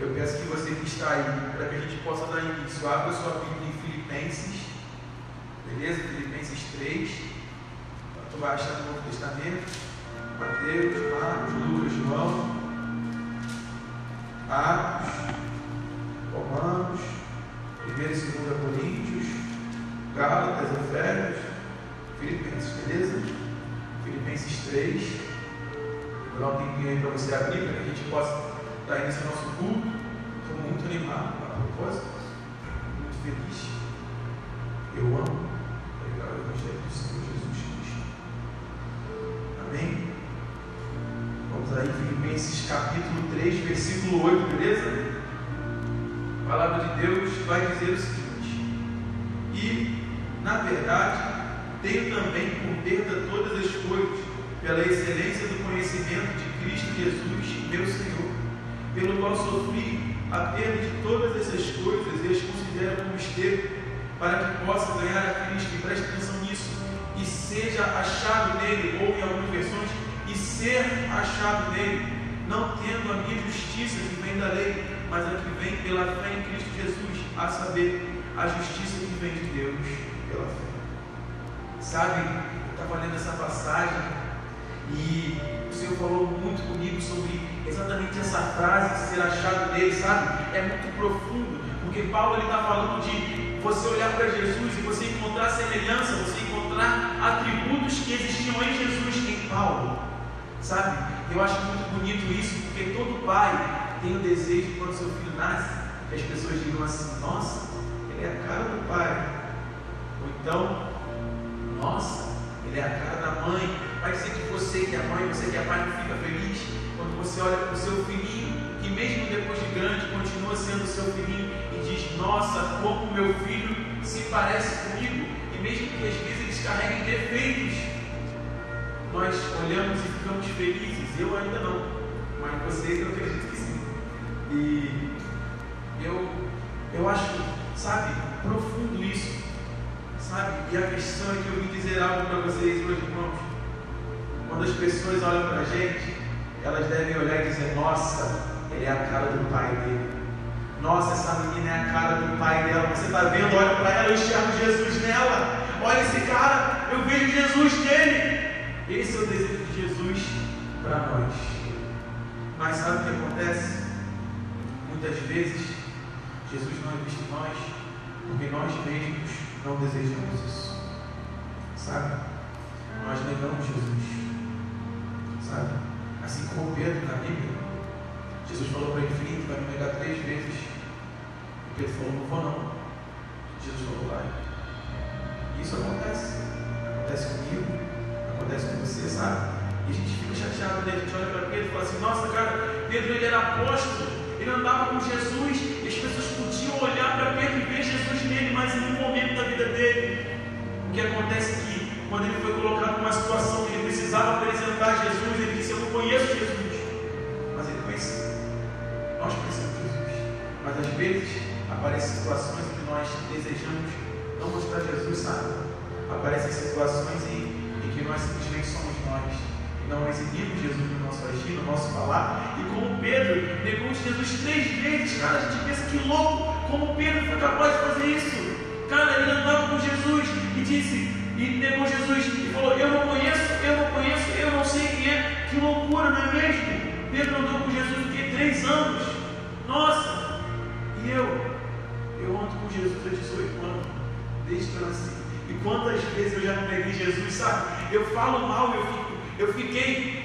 Eu peço que você que está aí, para que a gente possa dar início, abra sua Bíblia em Filipenses, beleza? Filipenses 3. Tu vai achar no Novo Testamento. Mateus, Marcos, Lucas, João, Atos, Romanos, 1 e 2 Coríntios, Gálatas, Efésios, Filipenses, beleza? Filipenses 3. Vou dar um tempinho aí para você abrir, para que a gente possa dar início ao nosso culto. Estou muito animado a propósito, muito feliz. Eu amo pregar o Evangelho do Senhor Jesus Cristo. Amém? Vamos aí, Filipenses capítulo 3, versículo 8, beleza? A palavra de Deus vai dizer o seguinte: E, na verdade, tenho também por perda todas as coisas pela excelência do conhecimento de Cristo Jesus, meu Senhor, pelo qual sofri a perda de todas essas coisas e as considero como esterco, para que possa ganhar a Cristo, e preste atenção nisso, e seja achado nele, ou em algumas versões, e ser achado nele, não tendo a minha justiça que vem da lei, mas a que vem pela fé em Cristo Jesus, a saber, a justiça que vem de Deus pela fé. Sabe, eu estava lendo essa passagem comigo sobre exatamente essa frase ser achado nele, sabe? É muito profundo, porque Paulo está falando de você olhar para Jesus e você encontrar semelhança, você encontrar atributos que existiam em Jesus, em Paulo, sabe? Eu acho muito bonito isso, porque todo pai tem o desejo, quando seu filho nasce, que as pessoas digam assim: Nossa, ele é a cara do pai. Ou então, Nossa, ele é a cara da mãe. Vai ser que você que é mãe, você que é pai, não fica feliz quando você olha para o seu filhinho, que mesmo depois de grande continua sendo seu filhinho e diz: Nossa, como meu filho se parece comigo. E mesmo que às vezes eles carreguem defeitos, nós olhamos e ficamos felizes. Eu ainda não, mas vocês eu acredito que sim. E eu, eu acho, sabe, profundo isso. Sabe? E a questão é que eu vim dizer algo para vocês hoje, irmãos. Quando as pessoas olham para a gente, elas devem olhar e dizer: Nossa, ele é a cara do pai dele. Nossa, essa menina é a cara do pai dela. Você está vendo? Olha para ela, eu enxergo Jesus nela. Olha esse cara, eu vejo Jesus nele. Esse é o desejo de Jesus para nós. Mas sabe o que acontece? Muitas vezes, Jesus não visto em nós porque nós mesmos não desejamos isso. Sabe? Nós negamos Jesus sabe? Assim como Pedro na Bíblia, Jesus falou para ele, filho, vai me negar três vezes. E Pedro falou, não vou não. Jesus falou, vai. Isso acontece. Acontece comigo, acontece com você, sabe? E a gente fica chateado, né? A gente olha para Pedro e fala assim, nossa, cara, Pedro ele era apóstolo, ele andava com Jesus, e as pessoas podiam olhar para Pedro e ver Jesus nele, mas em um momento da vida dele, o que acontece é que quando ele foi colocado numa situação que ele precisava apresentar Jesus, ele disse: Eu não conheço Jesus. Mas ele conhecia. Nós conhecemos Jesus. Mas às vezes aparecem situações em que nós desejamos não mostrar Jesus, sabe? Aparecem situações em, em que nós simplesmente somos nós. Não exibimos Jesus no nosso agir, no nosso falar. E como Pedro negou Jesus três vezes, cara, a gente pensa que louco, como Pedro foi capaz de fazer isso. Cara, ele andava com Jesus e disse: e negou Jesus e falou: Eu não conheço, eu não conheço, eu não sei quem é. Que loucura, não é mesmo? Pedro andou com Jesus por três anos. Nossa! E eu? Eu ando com Jesus há 18 anos, desde que eu nasci. E quantas vezes eu já não neguei Jesus, sabe? Eu falo mal, eu, fico, eu fiquei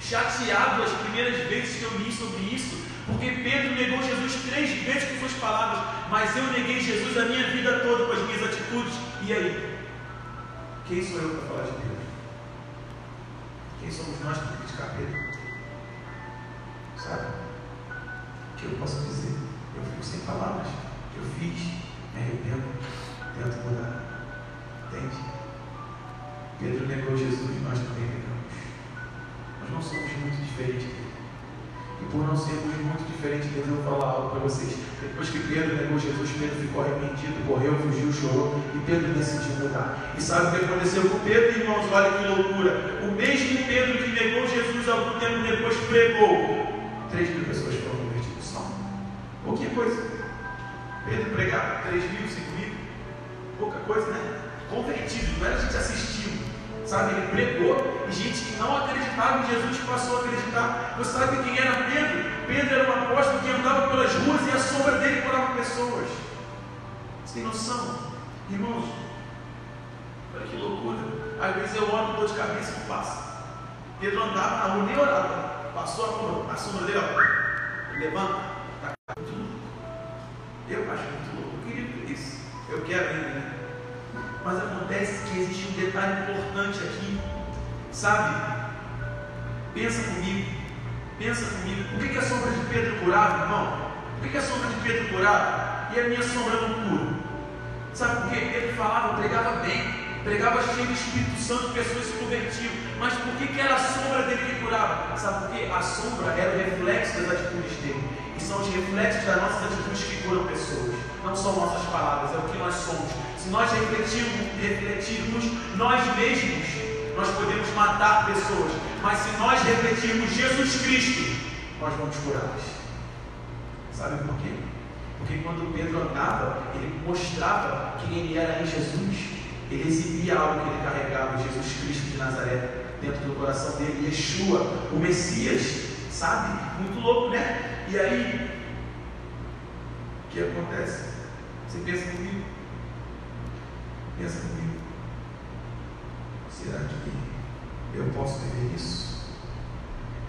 chateado as primeiras vezes que eu li sobre isso. Porque Pedro negou Jesus três vezes com suas palavras, mas eu neguei Jesus a minha vida toda com as minhas atitudes. E aí? Quem sou eu para falar de Deus? Quem somos nós para criticar Pedro? Sabe? O que eu posso dizer? Eu fico sem palavras. Eu fiz, me arrependo, tento mudar. Entende? Pedro negou Jesus, nós também negamos. Nós não somos muito diferentes dele. E por não sermos muito diferentes deles, eu vou falar algo para vocês. Depois que Pedro negou Jesus, Pedro ficou arrependido, correu, fugiu, chorou, e Pedro decidiu mudar. E sabe o que aconteceu com Pedro, irmãos? Olha que loucura. O mesmo Pedro que negou Jesus algum tempo depois pregou. Três mil pessoas foram convertidas. noção? Pouquinha coisa. Pedro pregava 3 mil, 5 mil, pouca coisa, né? Convertido, não era gente assistindo. Sabe, ele pregou e gente que não acreditava em Jesus passou a acreditar. Você sabe quem era Pedro? Pedro era um apóstolo que andava pelas ruas e a sombra dele curava pessoas. Você tem noção? Irmãos, olha que loucura. Às vezes eu ando dor de cabeça e passa. Pedro andava na rua, nem orava. Passou a sombra, a sombra dele, ó. Levanta, tá louco. Eu acho muito louco. Eu queria ver isso. Eu quero ainda, né? Mas acontece que existe um detalhe importante aqui. Sabe? Pensa comigo. Pensa comigo. Por que, que a sombra de Pedro curava, irmão? Por que, que a sombra de Pedro curava? E a minha sombra não cura? Sabe por quê? Pedro falava, pregava bem pregava cheio do Espírito Santo, pessoas se convertiam. Mas por que, que era a sombra dele que curava? Sabe por quê? A sombra era o reflexo das atitudes dele. E são os reflexos das nossas atitudes que curam pessoas. Não são nossas palavras, é o que nós somos. Se nós refletirmos, refletirmos nós mesmos, nós podemos matar pessoas. Mas se nós refletirmos Jesus Cristo, nós vamos curá-las. Sabe por quê? Porque quando Pedro andava, ele mostrava quem ele era em Jesus. Ele exibia algo que ele carregava, Jesus Cristo de Nazaré, dentro do coração dele, Yeshua, o Messias, sabe? Muito louco, né? E aí, o que acontece? Você pensa comigo? Pensa comigo. Será que eu posso viver isso?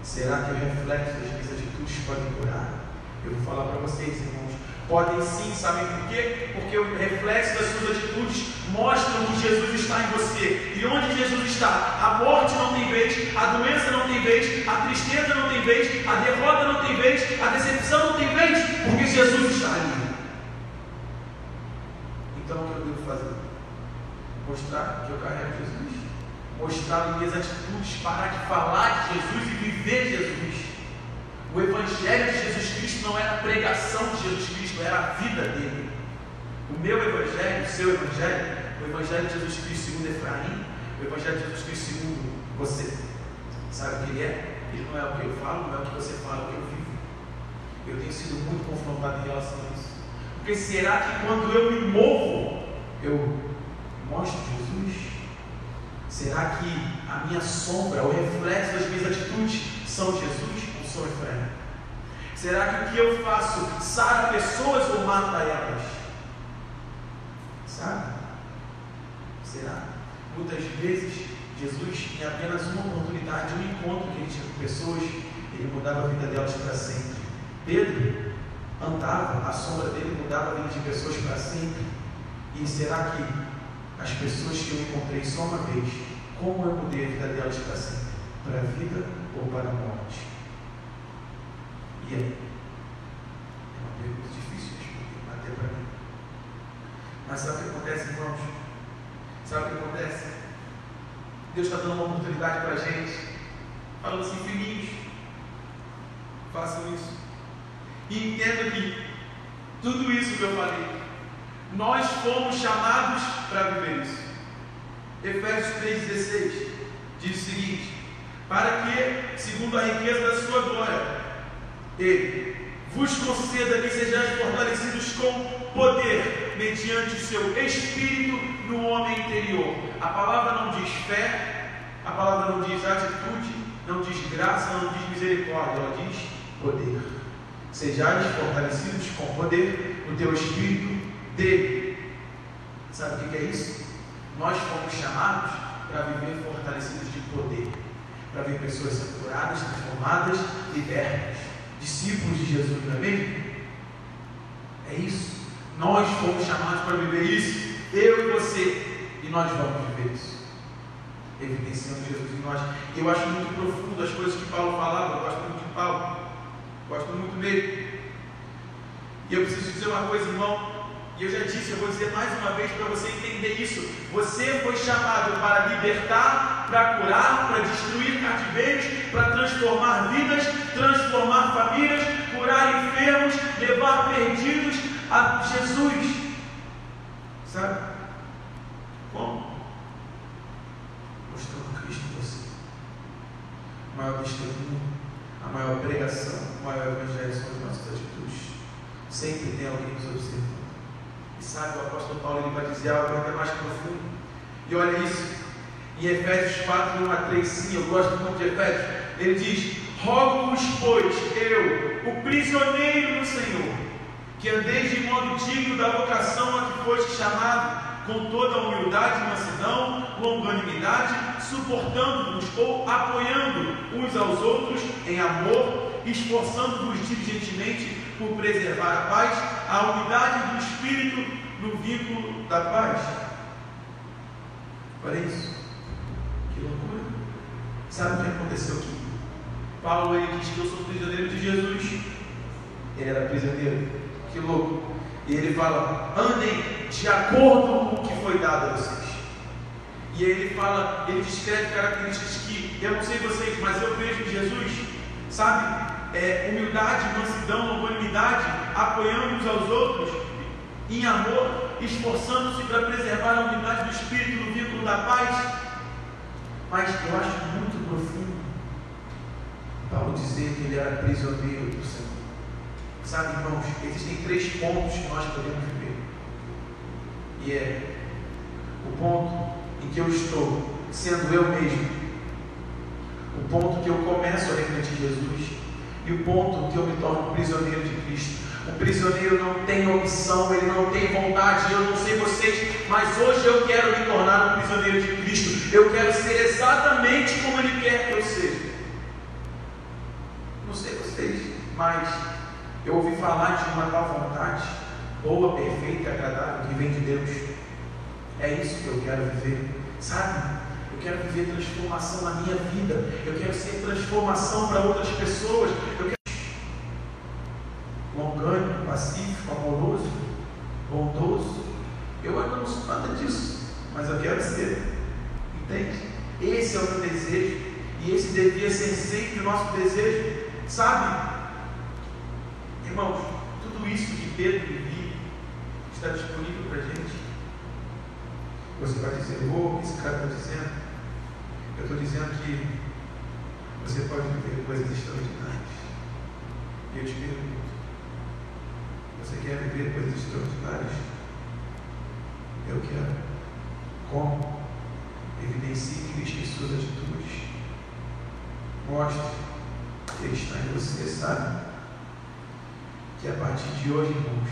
Será que o reflexo das minhas atitudes pode curar? Eu vou falar para vocês, irmãos. Podem sim, sabem por quê? Porque o reflexo das suas atitudes mostram que Jesus está em você. E onde Jesus está, a morte não tem vez, a doença não tem vez, a tristeza não tem vez, a derrota não tem vez, a decepção não tem vez, porque Jesus está ali. Então o que eu devo fazer? Mostrar que eu carrego Jesus. Mostrar minhas atitudes, parar de falar de Jesus e viver Jesus. O Evangelho de Jesus Cristo não era a pregação de Jesus Cristo, era a vida dele. O meu Evangelho, o seu Evangelho, o Evangelho de Jesus Cristo segundo Efraim, o Evangelho de Jesus Cristo segundo você. Sabe o que ele é? Ele não é o que eu falo, não é o que você fala, é o que eu vivo. Eu tenho sido muito confrontado em relação a isso. Porque será que quando eu me movo, eu mostro Jesus? Será que a minha sombra, o reflexo das minhas atitudes são Jesus? sou Efraim? Será que o que eu faço sara pessoas ou mata elas? Sabe? Será? Muitas vezes, Jesus, em apenas uma oportunidade, um encontro que ele tinha com pessoas, ele mudava a vida delas para sempre. Pedro andava, a sombra dele mudava a vida de pessoas para sempre. E será que as pessoas que eu encontrei só uma vez, como eu mudei a vida delas para sempre? Para a vida ou para a morte? E aí? É uma pergunta difícil de responder, até para mim. Mas sabe o que acontece, irmãos? Sabe o que acontece? Deus está dando uma oportunidade para a gente, falando assim, filhinhos, façam isso. E entenda que tudo isso que eu falei, nós fomos chamados para viver isso. Efésios 3,16 diz o seguinte: para que, segundo a riqueza da sua glória, ele vos conceda que sejais fortalecidos com poder, mediante o seu espírito no homem interior. A palavra não diz fé, a palavra não diz atitude, não diz graça, não diz misericórdia, ela diz poder. Sejais fortalecidos com poder no teu espírito dele. Sabe o que é isso? Nós fomos chamados para viver fortalecidos de poder, para ver pessoas sendo curadas, transformadas, libertas discípulos de Jesus, não é? É isso. Nós fomos chamados para viver isso. Eu e você. E nós vamos viver isso. Evidenciando Jesus em nós. Eu acho muito profundo as coisas que Paulo falava. Eu gosto muito de Paulo. Gosto muito dele. E eu preciso dizer uma coisa, irmão. E eu já disse, eu vou dizer mais uma vez para você entender isso. Você foi chamado para libertar, para curar, para destruir cativeiros, para transformar vidas, transformar famílias, curar enfermos, levar perdidos a Jesus. Sabe? Como? Mostrando Cristo em você. O maior testemunho, a maior pregação, o maior evangelho são as nossas atitudes. observando. Sabe, o apóstolo Paulo ele vai dizer algo até mais profundo. E olha isso, em Efésios 4, 1 a 3, sim, eu gosto muito de Efésios. Ele diz: Rogo-vos, pois, eu, o prisioneiro do Senhor, que andeis de modo digno da vocação a que foste chamado, com toda a humildade mansidão, longanimidade, suportando-vos ou apoiando uns aos outros em amor, esforçando-vos diligentemente por preservar a paz, a unidade do Espírito no vínculo da paz. Olha isso. Que loucura. Sabe o que aconteceu aqui? Paulo ele diz que eu sou prisioneiro de Jesus. Ele era prisioneiro. Que louco. E ele fala: andem de acordo com o que foi dado a vocês. E aí ele fala, ele descreve características que eu não sei vocês, mas eu vejo em Jesus, sabe? É, humildade, mansidão, longanimidade, apoiando uns aos outros, em amor, esforçando-se para preservar a unidade do Espírito no vínculo da paz. Mas eu acho muito profundo Paulo dizer que ele era prisioneiro do Senhor. Sabe, irmãos, existem três pontos que nós podemos viver. E é o ponto em que eu estou sendo eu mesmo, o ponto que eu começo a refletir Jesus e o ponto que eu me torno prisioneiro de Cristo. O prisioneiro não tem opção, ele não tem vontade. Eu não sei vocês, mas hoje eu quero me tornar um prisioneiro de Cristo. Eu quero ser exatamente como Ele quer que eu seja. Não sei vocês, mas eu ouvi falar de uma tal vontade, boa, perfeita e agradável, que vem de Deus. É isso que eu quero viver, sabe? Eu quero viver transformação na minha vida. Eu quero ser transformação para outras pessoas. Eu quero longânimo, pacífico, amoroso, bondoso. Eu ainda não sou nada disso, mas eu quero ser. Entende? Esse é o meu desejo. E esse devia ser sempre o nosso desejo. Sabe? Irmãos, tudo isso que Pedro vivia está disponível para a gente. Você vai dizer, oh, o que esse cara está dizendo? Eu estou dizendo que você pode viver coisas extraordinárias. E eu te pergunto, você quer viver coisas extraordinárias? Eu quero. Como? Evidencie Cristo em suas atitudes. Mostre que Ele está em você, sabe? Que a partir de hoje, irmãos,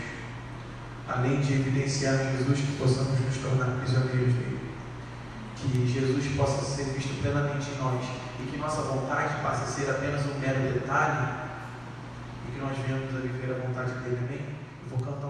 além de evidenciar Jesus, que possamos nos tornar prisioneiros dele. Que Jesus possa ser visto plenamente em nós e que nossa vontade passe a ser apenas um mero detalhe e que nós venhamos a viver a vontade dele. Amém? Eu vou cantar.